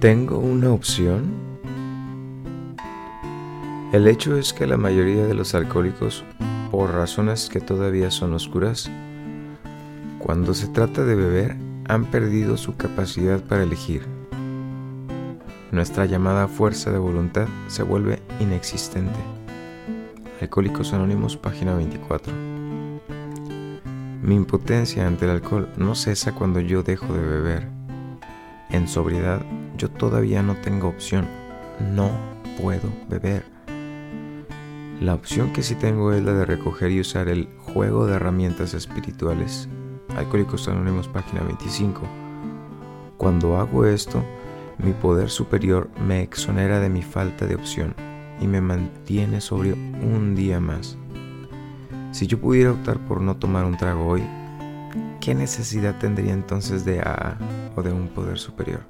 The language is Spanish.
¿Tengo una opción? El hecho es que la mayoría de los alcohólicos, por razones que todavía son oscuras, cuando se trata de beber, han perdido su capacidad para elegir. Nuestra llamada fuerza de voluntad se vuelve inexistente. Alcohólicos Anónimos, página 24. Mi impotencia ante el alcohol no cesa cuando yo dejo de beber. En sobriedad yo todavía no tengo opción. No puedo beber. La opción que sí tengo es la de recoger y usar el juego de herramientas espirituales. Alcohólicos Anónimos, página 25. Cuando hago esto, mi poder superior me exonera de mi falta de opción y me mantiene sobrio un día más. Si yo pudiera optar por no tomar un trago hoy, ¿qué necesidad tendría entonces de AA o de un poder superior?